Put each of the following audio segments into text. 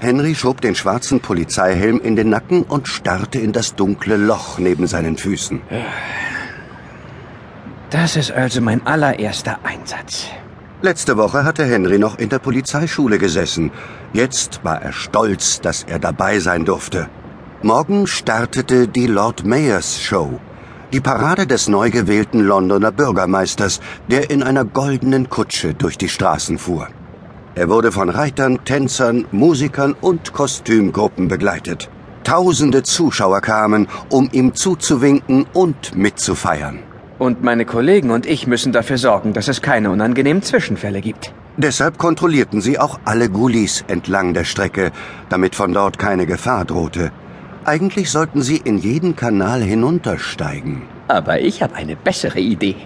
Henry schob den schwarzen Polizeihelm in den Nacken und starrte in das dunkle Loch neben seinen Füßen. Das ist also mein allererster Einsatz. Letzte Woche hatte Henry noch in der Polizeischule gesessen. Jetzt war er stolz, dass er dabei sein durfte. Morgen startete die Lord Mayors Show. Die Parade des neu gewählten Londoner Bürgermeisters, der in einer goldenen Kutsche durch die Straßen fuhr. Er wurde von Reitern, Tänzern, Musikern und Kostümgruppen begleitet. Tausende Zuschauer kamen, um ihm zuzuwinken und mitzufeiern. Und meine Kollegen und ich müssen dafür sorgen, dass es keine unangenehmen Zwischenfälle gibt. Deshalb kontrollierten sie auch alle Gullis entlang der Strecke, damit von dort keine Gefahr drohte. Eigentlich sollten sie in jeden Kanal hinuntersteigen. Aber ich habe eine bessere Idee.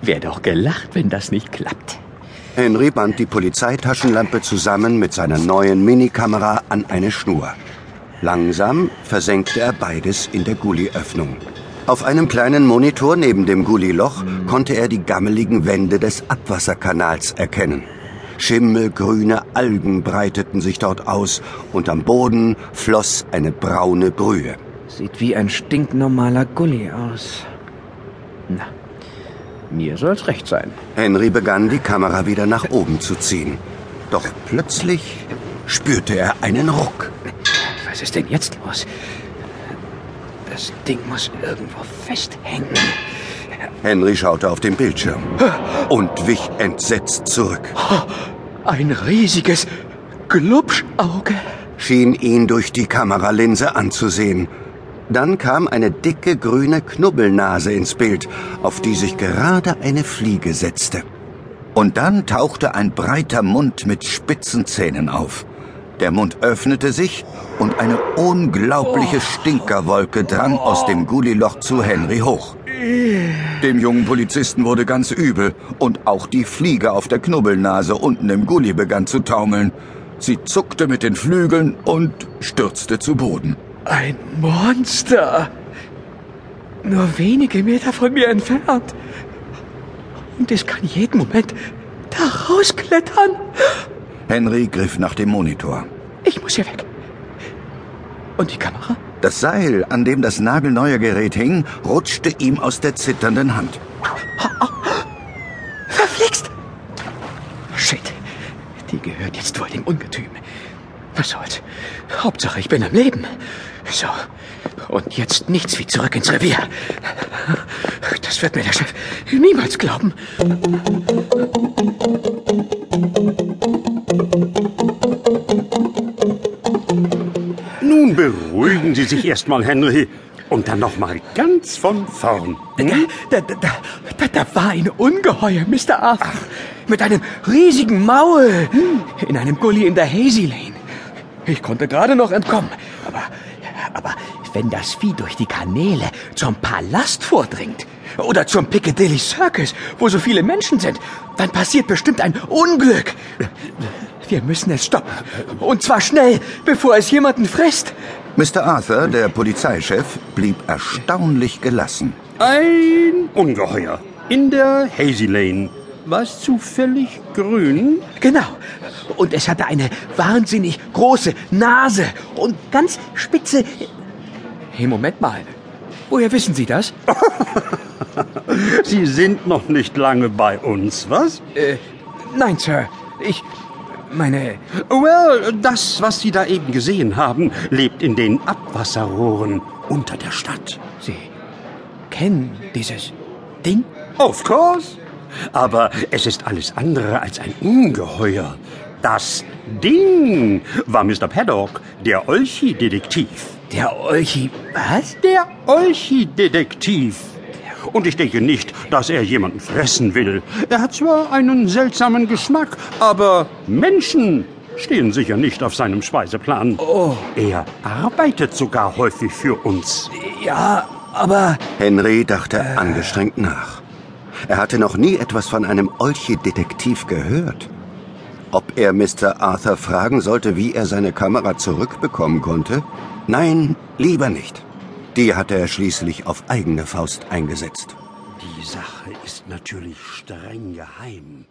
Wär doch gelacht, wenn das nicht klappt. Henry band die Polizeitaschenlampe zusammen mit seiner neuen Minikamera an eine Schnur. Langsam versenkte er beides in der Gullyöffnung. Auf einem kleinen Monitor neben dem Gullyloch konnte er die gammeligen Wände des Abwasserkanals erkennen. Schimmelgrüne Algen breiteten sich dort aus und am Boden floss eine braune Brühe. Sieht wie ein stinknormaler Gully aus. Na, mir soll's recht sein. Henry begann die Kamera wieder nach oben zu ziehen. Doch plötzlich spürte er einen Ruck. Was ist denn jetzt los? Das Ding muss irgendwo festhängen. Henry schaute auf den Bildschirm und wich entsetzt zurück. Ein riesiges Glubschauge. Schien ihn durch die Kameralinse anzusehen. Dann kam eine dicke grüne Knubbelnase ins Bild, auf die sich gerade eine Fliege setzte. Und dann tauchte ein breiter Mund mit spitzen Zähnen auf. Der Mund öffnete sich und eine unglaubliche Stinkerwolke drang aus dem Gulliloch zu Henry hoch. Dem jungen Polizisten wurde ganz übel und auch die Fliege auf der Knubbelnase unten im Gully begann zu taumeln. Sie zuckte mit den Flügeln und stürzte zu Boden. Ein Monster. Nur wenige Meter von mir entfernt. Und es kann jeden Moment da rausklettern. Henry griff nach dem Monitor. Ich muss hier weg. Und die Kamera? Das Seil, an dem das nagelneue Gerät hing, rutschte ihm aus der zitternden Hand. Verflixt! Shit. Die gehört jetzt wohl dem Ungetüm. Was soll's? Hauptsache, ich bin am Leben. So. Und jetzt nichts wie zurück ins Revier. Das wird mir der Chef niemals glauben. Nun beruhigen Sie sich erstmal, Henry. Und dann noch mal ganz von vorn. Hm? Da, da, da, da, da war ein Ungeheuer, Mr. Arthur. Mit einem riesigen Maul. In einem Gully in der Hazy Lane. Ich konnte gerade noch entkommen. Aber, aber wenn das Vieh durch die Kanäle zum Palast vordringt oder zum Piccadilly Circus, wo so viele Menschen sind, dann passiert bestimmt ein Unglück. Wir müssen es stoppen. Und zwar schnell, bevor es jemanden frisst. Mr. Arthur, der Polizeichef, blieb erstaunlich gelassen. Ein Ungeheuer. In der Hazy Lane. War es zufällig grün? Genau. Und es hatte eine wahnsinnig große Nase und ganz spitze. Hey, Moment mal. Woher wissen Sie das? Sie sind noch nicht lange bei uns, was? Äh, nein, Sir. Ich meine. Well, das, was Sie da eben gesehen haben, lebt in den Abwasserrohren unter der Stadt. Sie kennen dieses Ding? Of course. Aber es ist alles andere als ein Ungeheuer. Das Ding war Mr. Paddock, der Olchi-Detektiv. Der Olchi. Was? Der Olchi-Detektiv. Und ich denke nicht, dass er jemanden fressen will. Er hat zwar einen seltsamen Geschmack, aber Menschen stehen sicher nicht auf seinem Speiseplan. Oh. Er arbeitet sogar häufig für uns. Ja, aber. Henry dachte angestrengt nach. Er hatte noch nie etwas von einem Olchi-Detektiv gehört. Ob er Mr. Arthur fragen sollte, wie er seine Kamera zurückbekommen konnte? Nein, lieber nicht. Die hatte er schließlich auf eigene Faust eingesetzt. Die Sache ist natürlich streng geheim.